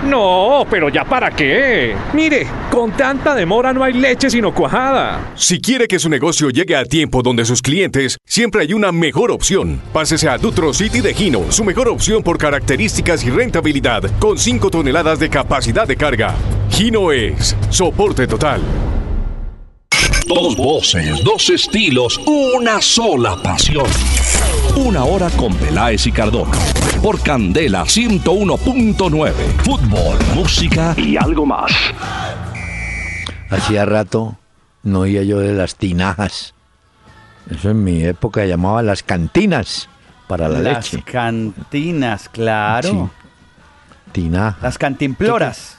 No, pero ya para qué. Mire, con tanta demora no hay leche sino cuajada. Si quiere que su negocio llegue a tiempo donde sus clientes, siempre hay una mejor opción. Pásese a Dutro City de Gino, su mejor opción por características y rentabilidad, con 5 toneladas de capacidad de carga. Gino es soporte total. Dos voces, dos estilos, una sola pasión. Una hora con Peláez y Cardona. Por Candela 101.9. Fútbol, música y algo más. Hacía rato no oía yo de las tinajas. Eso en mi época llamaba las cantinas para la Las leche. cantinas, claro. Sí. Tinaja. Las cantimploras.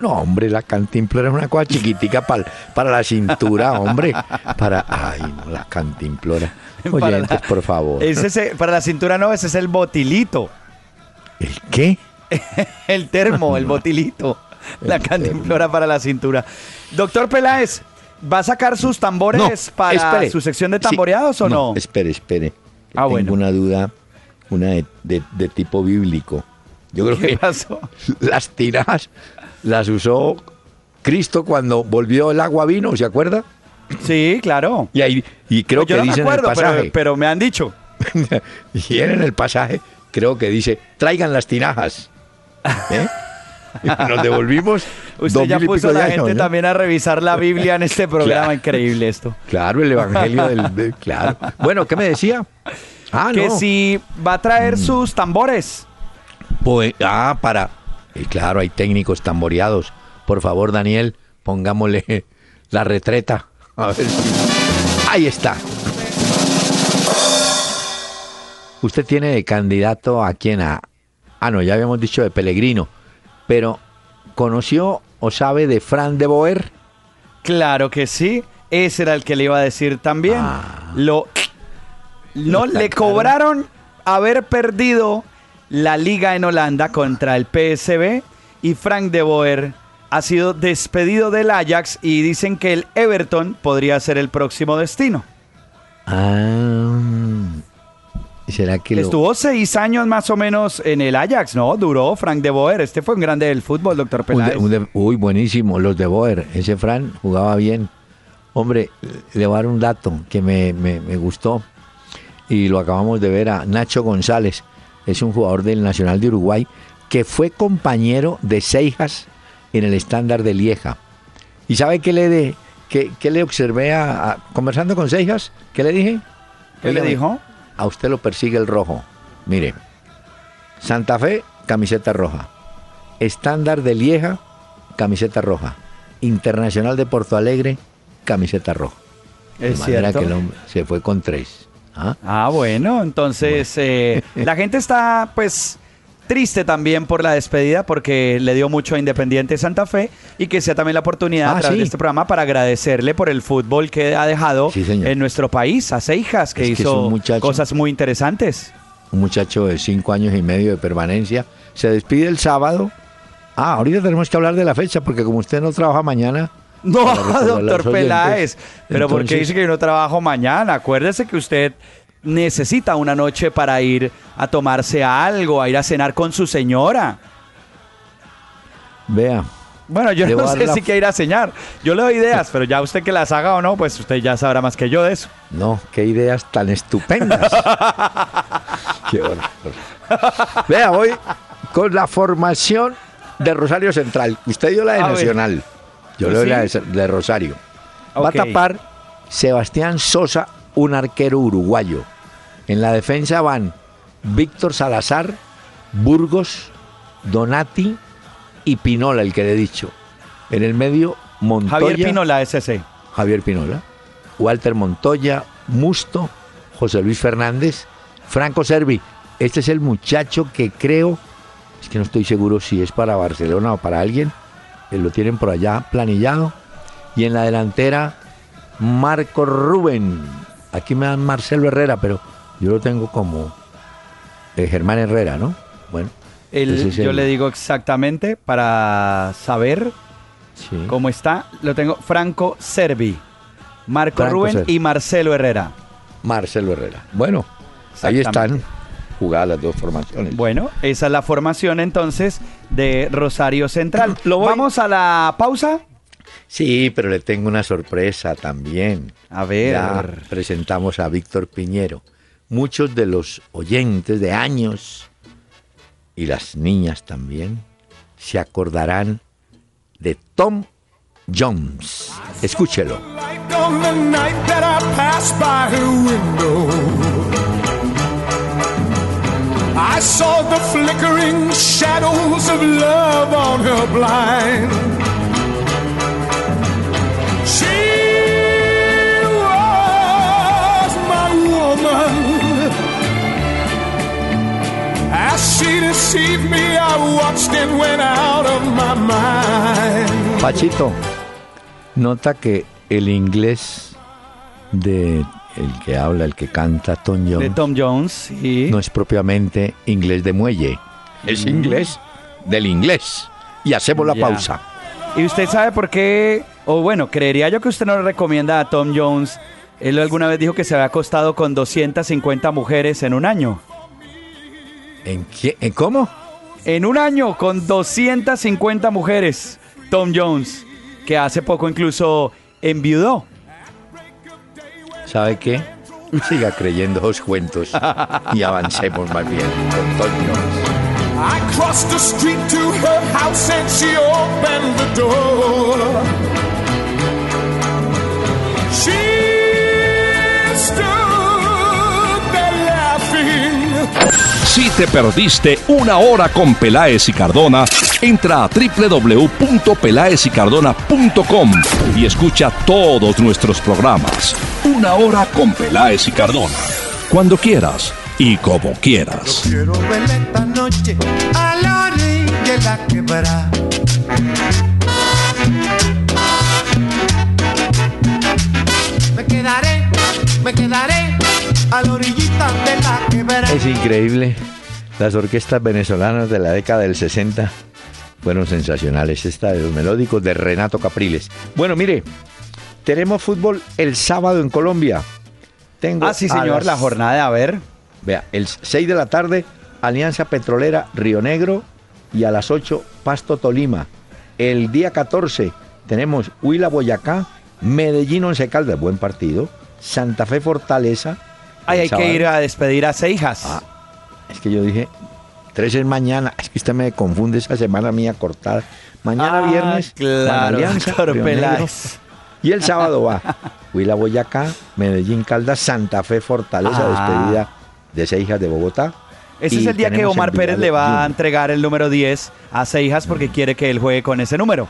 No, hombre, la cantimplora es una cosa chiquitica pal- para la cintura, hombre. Para. Ay, no, la cantimplora. Para Oyentes, la- por favor. Ese es- para la cintura no, ese es el botilito. ¿El qué? El termo, el botilito. La cantimplora para la cintura. Doctor Peláez, ¿va a sacar sus tambores para espere. su sección de Sí, tamboreados o no? Espere, espere. Ah, tengo bueno. una duda, una de, de- de tipo bíblico. Yo creo ¿Qué que pasó? las tinajas las usó Cristo cuando volvió el agua vino, ¿se acuerda? Sí, claro. Y ahí y creo Pues que no me dice acuerdo, en el pasaje. pero, pero me han dicho. y él en el pasaje creo que dice, traigan las tinajas. ¿Eh? Nos devolvimos. Usted ya puso a la gente también a revisar la Biblia en este programa. Claro. Increíble esto. Claro, el evangelio del. de- claro. Bueno, ¿qué me decía? Ah, que no. Mm. si va a traer sus tambores. Pues, ah, para. Y claro, hay técnicos tamboreados. Por favor, Daniel, pongámosle la retreta. A ver si- Ahí está. Usted tiene de candidato a quién a. Ah, no, ya habíamos dicho de Pellegrino. Pero, ¿conoció o sabe de Fran de Boer? Claro que sí. Ese era el que le iba a decir también. Ah. Lo, no le cobraron haber perdido la liga en Holanda contra el PSV y Frank de Boer ha sido despedido del Ajax y dicen que el Everton podría ser el próximo destino. Ah. ¿Será que lo- Estuvo seis años más o menos en el Ajax, ¿no? Duró Frank de Boer. Este fue un grande del fútbol, doctor Un de- Peláez. un de- uy, buenísimo, los de Boer. Ese Fran jugaba bien. Hombre, le voy a dar un dato que me, me- me gustó y lo acabamos de ver a Nacho González. Es un jugador del Nacional de Uruguay que fue compañero de Seijas en el estándar de Lieja. ¿Y sabe qué le, de, qué, qué le observé a, a- conversando con Seijas? ¿Qué le dije? ¿Qué le dijo? A usted lo persigue el rojo. Mire, Santa Fe, camiseta roja. Estándar de Lieja, camiseta roja. Internacional de Porto Alegre, camiseta roja. De Es manera cierto. que el hombre se fue con tres. ¿Ah? Ah, bueno, entonces eh, la gente está pues triste también por la despedida porque le dio mucho a Independiente Santa Fe y que sea también la oportunidad Ah, a través sí. de este programa para agradecerle por el fútbol que ha dejado Sí, en nuestro país, a Seijas, que Es hizo muchacho. cosas muy interesantes. Un muchacho de cinco años y medio de permanencia. Se despide el sábado. Ah, ahorita tenemos que hablar de la fecha porque como usted no trabaja mañana. No, doctor Peláez, pero ¿por qué entonces- dice que yo no trabajo mañana? Acuérdese que usted necesita una noche para ir a tomarse algo, a ir a cenar con su señora. Vea, Bueno, yo no sé la- si quiere ir a cenar. Yo le doy ideas, pero ya usted que las haga o no, pues usted ya sabrá más que yo de eso. No, qué ideas tan estupendas. qué horror. Vea, voy con la formación de Rosario Central. Usted dio la de A ver. Yo le doy ¿Sí? la de, de Rosario. Va a tapar Sebastián Sosa, un arquero uruguayo. En la defensa van Víctor Salazar, Burgos, Donati y Pinola, el que le he dicho. En el medio, Montoya. Javier Pinola, SC. Javier Pinola, Walter Montoya, Musto, José Luis Fernández, Franco Servi. Este es el muchacho que creo, es que no estoy seguro si es para Barcelona o para alguien, lo tienen por allá planillado. Y en la delantera, Marco Rubén. Aquí me dan Marcelo Herrera, pero yo lo tengo como eh, Germán Herrera, ¿no? Bueno, El- yo el- le digo exactamente para saber Sí. cómo está. Lo tengo Franco Servi, Marco Franco Rubén Servi. y Marcelo Herrera. Marcelo Herrera. Bueno, ahí están jugadas las dos formaciones. Bueno, esa es la formación entonces de Rosario Central. Lo voy- Vamos a la pausa. Sí, pero le tengo una sorpresa también. A ver. Ya presentamos a Víctor Piñero. Muchos de los oyentes de años y las niñas también se acordarán de Tom Jones. Escúchelo. I saw the flickering shadows of love on her blind. She was my woman. As she deceived me, I watched and went out of my mind. Pachito, nota que el inglés de el que habla, el que canta Tom De Jones, Tom Jones, no es propiamente inglés de muelle, es inglés del inglés. Y hacemos la Ya. pausa. ¿Y usted sabe por qué? O bueno, creería yo que usted no le recomienda a Tom Jones. Él alguna vez dijo que se había acostado con 250 mujeres en un año. ¿En qué? ¿En cómo? En un año con 250 mujeres. Tom Jones, que hace poco incluso enviudó. ¿Sabe qué? Siga creyendo los cuentos y avancemos más bien con Jones. I crossed the street to her house and she opened the door. She stood there laughing. Si te perdiste una hora con Peláez y Cardona, entra a www.pelaezicardona.com y escucha todos nuestros programas. Una hora con Peláez y Cardona. Cuando quieras y como quieras. Quiero verla esta noche. Me quedaré, me quedaré a la. Es increíble. Las orquestas venezolanas de la década del 60 fueron sensacionales. Esta de los melódicos de Renato Capriles. Bueno, mire, tenemos fútbol el sábado en Colombia. Tengo Ah, sí, señor, las- la jornada a ver. Vea, el 6 de la tarde, Alianza Petrolera Río Negro y a las 8, Pasto Tolima. El día 14 tenemos Huila Boyacá, Medellín Once Caldas, buen partido, Santa Fe Fortaleza. Ay, hay que ir a despedir a Seijas. Ah, Es que yo dije, 3 es mañana, es que usted me confunde esa semana mía cortada. Mañana Ah, viernes, claro, Alianza. Y el sábado va Huila Boyacá, Medellín Caldas, Santa Fe Fortaleza, Ah. despedida de Seijas de Bogotá. Ese es el día que Omar Pérez le va a entregar el número 10 a Seijas porque quiere que él juegue con ese número.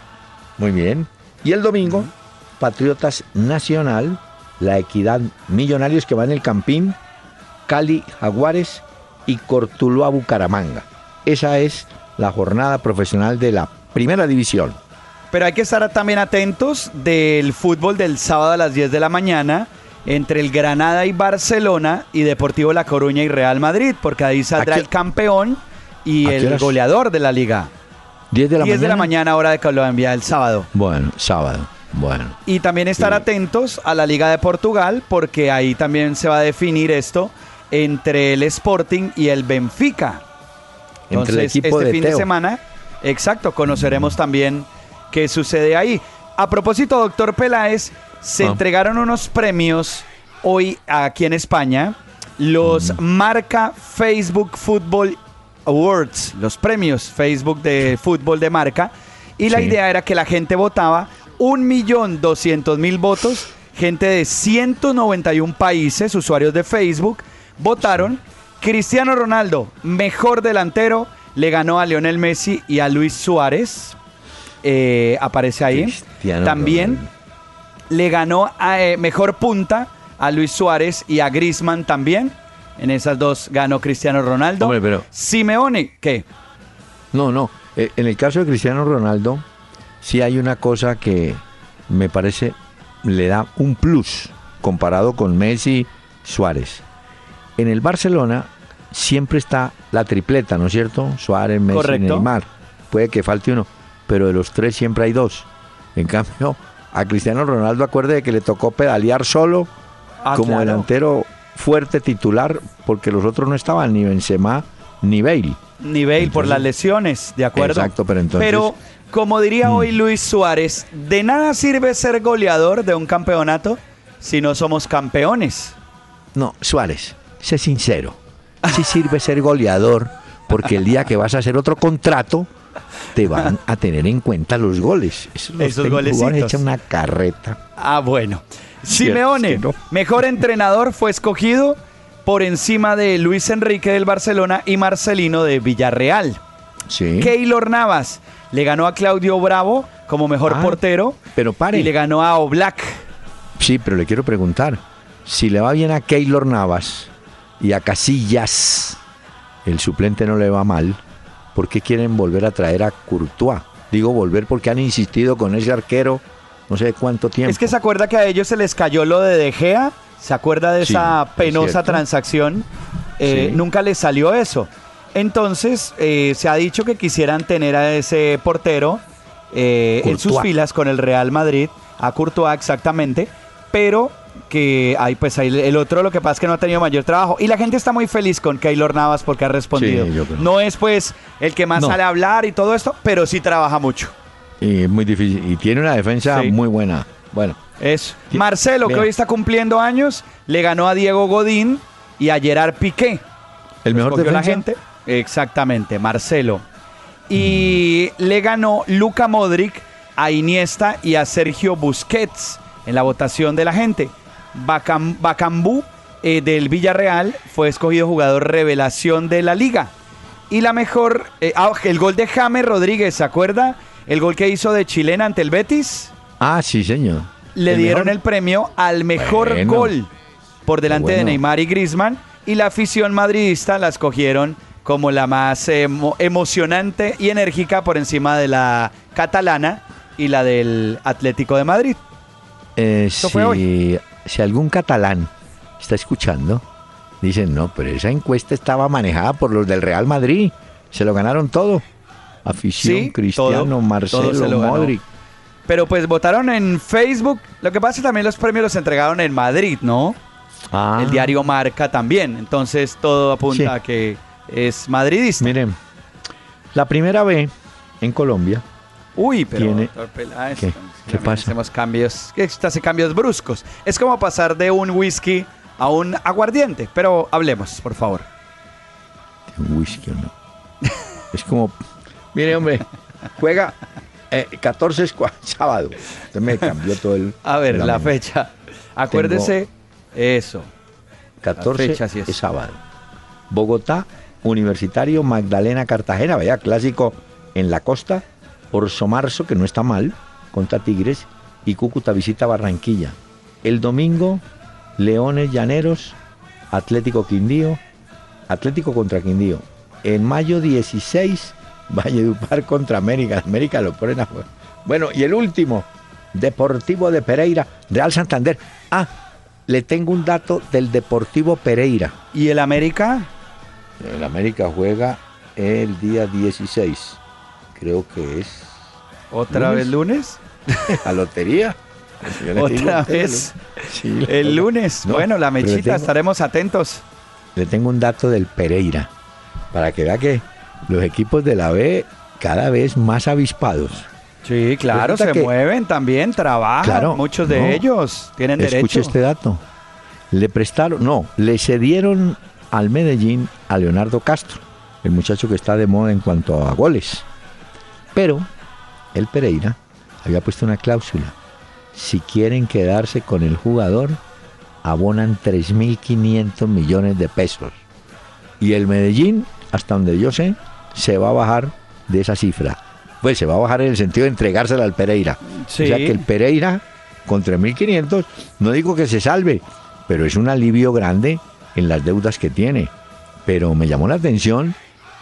Muy bien. Y el domingo, Patriotas Nacional, La Equidad Millonarios que va en el Campín, Cali Jaguares y Cortuluá Bucaramanga. Esa es la jornada profesional de la primera división. Pero hay que estar también atentos del fútbol del sábado a las 10 de la mañana entre el Granada y Barcelona y Deportivo La Coruña y Real Madrid, porque ahí saldrá ¿A qué- el campeón y ¿A qué el goleador de la liga. 10 de la 10 mañana. de la mañana hora de Colombia el sábado. Bueno, sábado. Bueno. Y también estar Sí. atentos a la Liga de Portugal, porque ahí también se va a definir esto entre el Sporting y el Benfica. Entre el Entonces, equipo este de fin Teo. de semana, exacto, conoceremos también qué sucede ahí. A propósito, doctor Peláez, se Ah. entregaron unos premios hoy aquí en España, los Marca Facebook Football Awards, los premios Facebook de fútbol de marca. Y la Sí. idea era que la gente votaba un millón doscientos mil votos, gente de 191 países, usuarios de Facebook, votaron. Cristiano Ronaldo, mejor delantero, le ganó a Lionel Messi y a Luis Suárez. Eh, aparece ahí. Cristiano También Ronaldo. le ganó a eh, mejor punta a Luis Suárez y a Griezmann también. En esas dos ganó Cristiano Ronaldo. Hombre, pero- Simeone, ¿qué? No, no. Eh, En el caso de Cristiano Ronaldo, sí hay una cosa que me parece le da un plus comparado con Messi Suárez. En el Barcelona siempre está la tripleta, ¿no es cierto? Suárez, Messi, Correcto. Neymar. Puede que falte uno, pero de los tres siempre hay dos. En cambio, a Cristiano Ronaldo acuerde que le tocó pedalear solo Ah, como claro. delantero fuerte titular porque los otros no estaban ni Benzema ni Bale. Nivel por Entonces- las lesiones, ¿de acuerdo? Exacto, pero entonces- Pero, como diría Mm. hoy Luis Suárez, de nada sirve ser goleador de un campeonato si no somos campeones. No, Suárez, sé sincero. Sí sirve ser goleador porque el día que vas a hacer otro contrato te van a tener en cuenta los goles. Esos, Esos a echar una carreta. Ah, bueno. Simeone, es que no. mejor entrenador, fue escogido por encima de Luis Enrique del Barcelona y Marcelino de Villarreal. Sí. Keylor Navas le ganó a Claudio Bravo como mejor Ah, portero Pero pare. y le ganó a Oblak. Sí, pero le quiero preguntar. Si le va bien a Keylor Navas y a Casillas, el suplente no le va mal, ¿por qué quieren volver a traer a Courtois? Digo volver porque han insistido con ese arquero no sé cuánto tiempo. Es que se acuerda que a ellos se les cayó lo de De Gea. ¿Se acuerda de Sí, esa es penosa transacción? Eh, Sí. Nunca les salió eso. Entonces, eh, se ha dicho que quisieran tener a ese portero eh, en sus filas con el Real Madrid, a Courtois exactamente, pero que hay pues ahí el otro lo que pasa es que no ha tenido mayor trabajo y la gente está muy feliz con Keylor Navas porque ha respondido. Sí, no es pues el que más No. sale a hablar y todo esto, pero sí trabaja mucho. Y es muy difícil. Y tiene una defensa Sí. muy buena. Bueno. Sí. Marcelo, que hoy está cumpliendo años, le ganó a Diego Godín y a Gerard Piqué. el mejor Escogió la defensa. gente. Exactamente, Marcelo. Y le ganó Luca Modric a Iniesta y a Sergio Busquets en la votación de la gente. Bacam- Bacambú eh, del Villarreal fue escogido jugador revelación de la liga. Y la mejor, eh, ah, el gol de James Rodríguez, ¿se acuerda? El gol que hizo de Chilena ante el Betis. Ah, sí, señor. Le El dieron mejor. el premio al mejor Bueno. gol por delante de. Neymar y Griezmann y la afición madridista la escogieron como la más emo- emocionante y enérgica por encima de la catalana y la del Atlético de Madrid. Eh, fue si, si algún catalán está escuchando, dicen, no, pero esa encuesta estaba manejada por los del Real Madrid. Se lo ganaron todo. Afición, Sí, Cristiano, todo, Marcelo, todo ganó. Modric. Pero pues votaron en Facebook. Lo que pasa es que también los premios los entregaron en Madrid, ¿no? Ah, El diario Marca también. Entonces todo apunta Sí. a que es madridista. Miren, la primera B en Colombia, Uy, pero Tiene- doctor Peláez, ¿Qué? también ¿Qué pasa? Hacemos cambios, hace cambios bruscos. Es como pasar de un whisky a un aguardiente, pero hablemos, por favor. un whisky o no. es como, mire hombre, juega eh, 14 escua- sábado. Usted me cambió todo el... A ver, la fecha. Acuérdese, eso. 14 fecha, sí es. es sábado. Bogotá, Universitario Magdalena Cartagena, vaya clásico en la costa. Orso Marzo, que no está mal, contra Tigres. Y Cúcuta visita Barranquilla. El domingo, Leones Llaneros, Atlético Quindío, Atlético contra Quindío. En mayo 16, Valledupar contra América. América lo ponen a. Bueno, y el último, Deportivo de Pereira, Real Santander. Ah, le tengo un dato del Deportivo Pereira. ¿Y el América? El América juega el día 16. Creo que es ¿Otra ¿Lunes? vez lunes? la lotería. A ¿Otra vez? Sí, la- El lunes. No, bueno, la mechita, tengo- estaremos atentos. Le tengo un dato del Pereira. Para que vea que los equipos de la B cada vez más avispados. Sí, claro, Resulta se que- mueven también, trabajan. Claro, muchos de no. ellos tienen Escuche derecho. este dato. Le prestaron, no, le cedieron al Medellín a Leonardo Castro, el muchacho que está de moda en cuanto a goles. Pero el Pereira había puesto una cláusula. Si quieren quedarse con el jugador, abonan 3.500 millones de pesos. Y el Medellín, hasta donde yo sé, se va a bajar de esa cifra. Pues se va a bajar en el sentido de entregársela al Pereira. Sí. O sea que el Pereira, con 3.500, no digo que se salve, pero es un alivio grande en las deudas que tiene. Pero me llamó la atención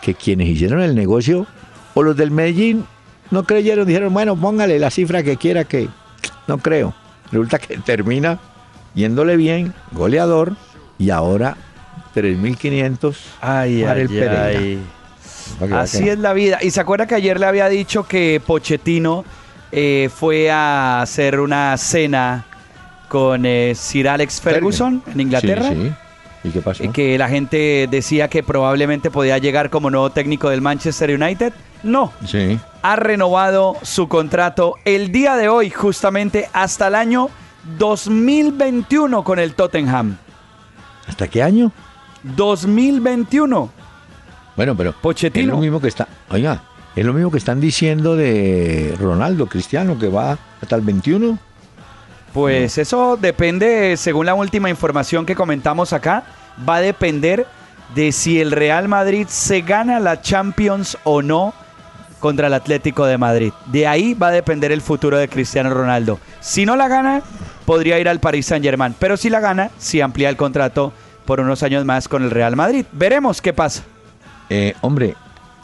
que quienes hicieron el negocio, o los del Medellín, no creyeron, dijeron, bueno, póngale la cifra que quiera que no creo. Resulta que termina yéndole bien, goleador, y ahora 3.500 Ay, para ay, el Pereira. ay. Que vea Así que- es la vida. Y se acuerda que ayer le había dicho que Pochettino eh, fue a hacer una cena con eh, Sir Alex Ferguson en Inglaterra. Sí, sí. ¿Y qué pasó? que la gente decía que probablemente podía llegar como nuevo técnico del Manchester United. No, Sí. ha renovado su contrato el día de hoy, justamente hasta el año 2021 con el Tottenham. ¿Hasta qué año? 2021. Bueno, pero Pochettino. es lo mismo que está, oiga, es lo mismo que están diciendo de Ronaldo Cristiano que va hasta el 21. Pues eso depende, según la última información que comentamos acá, va a depender de si el Real Madrid se gana la Champions o no contra el Atlético de Madrid. De ahí va a depender el futuro de Cristiano Ronaldo. Si no la gana, podría ir al Paris Saint-Germain, pero si la gana, sí amplía el contrato por unos años más con el Real Madrid. Veremos qué pasa. Eh, hombre,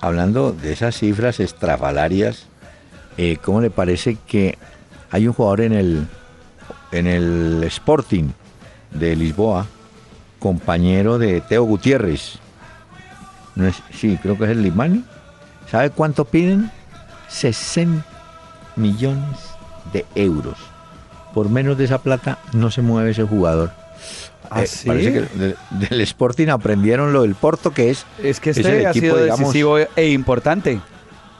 hablando de esas cifras estrafalarias, eh, ¿cómo le parece que hay un jugador en el, en el Sporting de Lisboa, compañero de Teo Gutiérrez? ¿No es? Sí, creo que es el Limani. ¿Sabe cuánto piden? 60 millones de euros. Por menos de esa plata no se mueve ese jugador. ¿Ah, Eh, sí? Parece que de- del Sporting aprendieron lo del Porto, que es Es que es este el ha equipo, sido digamos- decisivo e importante.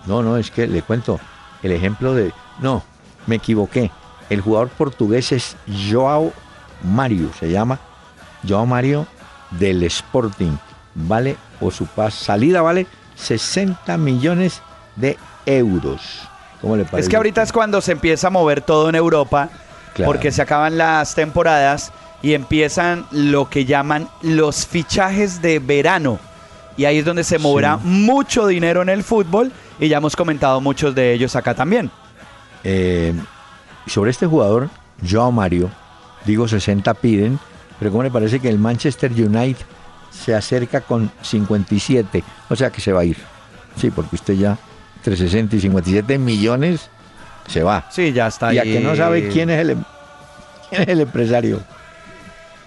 No, no, es que le cuento el ejemplo de... No, me equivoqué. El jugador portugués es Joao Mario, se llama Joao Mario del Sporting. Vale, o su pas salida vale 60 millones de euros. ¿Cómo le parece? Es que ahorita es cuando se empieza a mover todo en Europa, Claro. porque se acaban las temporadas y empiezan lo que llaman los fichajes de verano. Y ahí es donde se moverá Sí. mucho dinero en el fútbol y ya hemos comentado muchos de ellos acá también. Eh, sobre este jugador, Joao Mario, digo 60 piden, pero ¿cómo le parece que el Manchester United se acerca con 57? O sea que se va a ir. Sí, porque usted ya entre 60 y 57 millones se va. Sí, ya está y a que no sabe quién es el, em- quién es el empresario.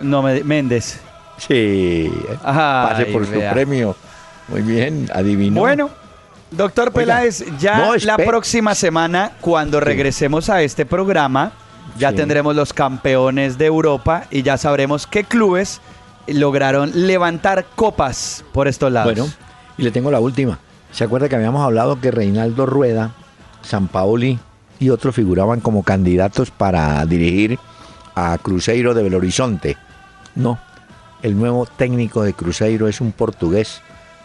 No, me- Méndez. Sí, Ay, pase por su vea. premio. Muy bien, adivinó. Bueno, doctor Peláez, ya no, la próxima semana, cuando regresemos a este programa, ya Sí. tendremos los campeones de Europa y ya sabremos qué clubes lograron levantar copas por estos lados. Bueno, y le tengo la última. ¿Se acuerda que habíamos hablado que Reinaldo Rueda, San Paoli y otros figuraban como candidatos para dirigir a Cruzeiro de Belo Horizonte? No, el nuevo técnico de Cruzeiro es un portugués,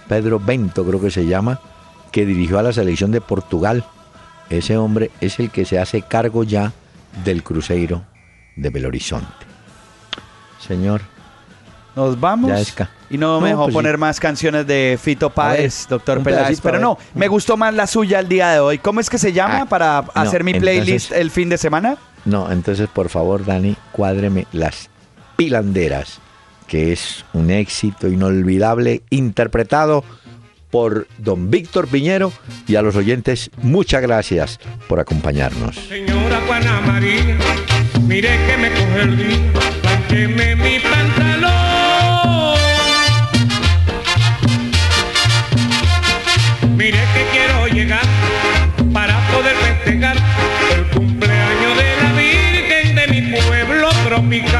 Pedro Bento creo que se llama, que dirigió a la selección de Portugal. Ese hombre es el que se hace cargo ya del Cruzeiro de Belo Horizonte. Señor, Nos vamos. Y no, me dejó pues sí. poner más canciones de Fito Páez, doctor Peláez. Pero no, me gustó más la suya el día de hoy. ¿Cómo es que se llama Ah, para hacer mi entonces- playlist el fin de semana? No, entonces por favor, Dani, cuádreme las pilanderas, que es un éxito inolvidable interpretado por don Víctor Piñero y a los oyentes muchas gracias por acompañarnos. Señora Juana María, mire que me coge el día, mi pantalón. Mire que quiero llegar para poder festejar el cumpleaños de la Virgen de mi pueblo tropical.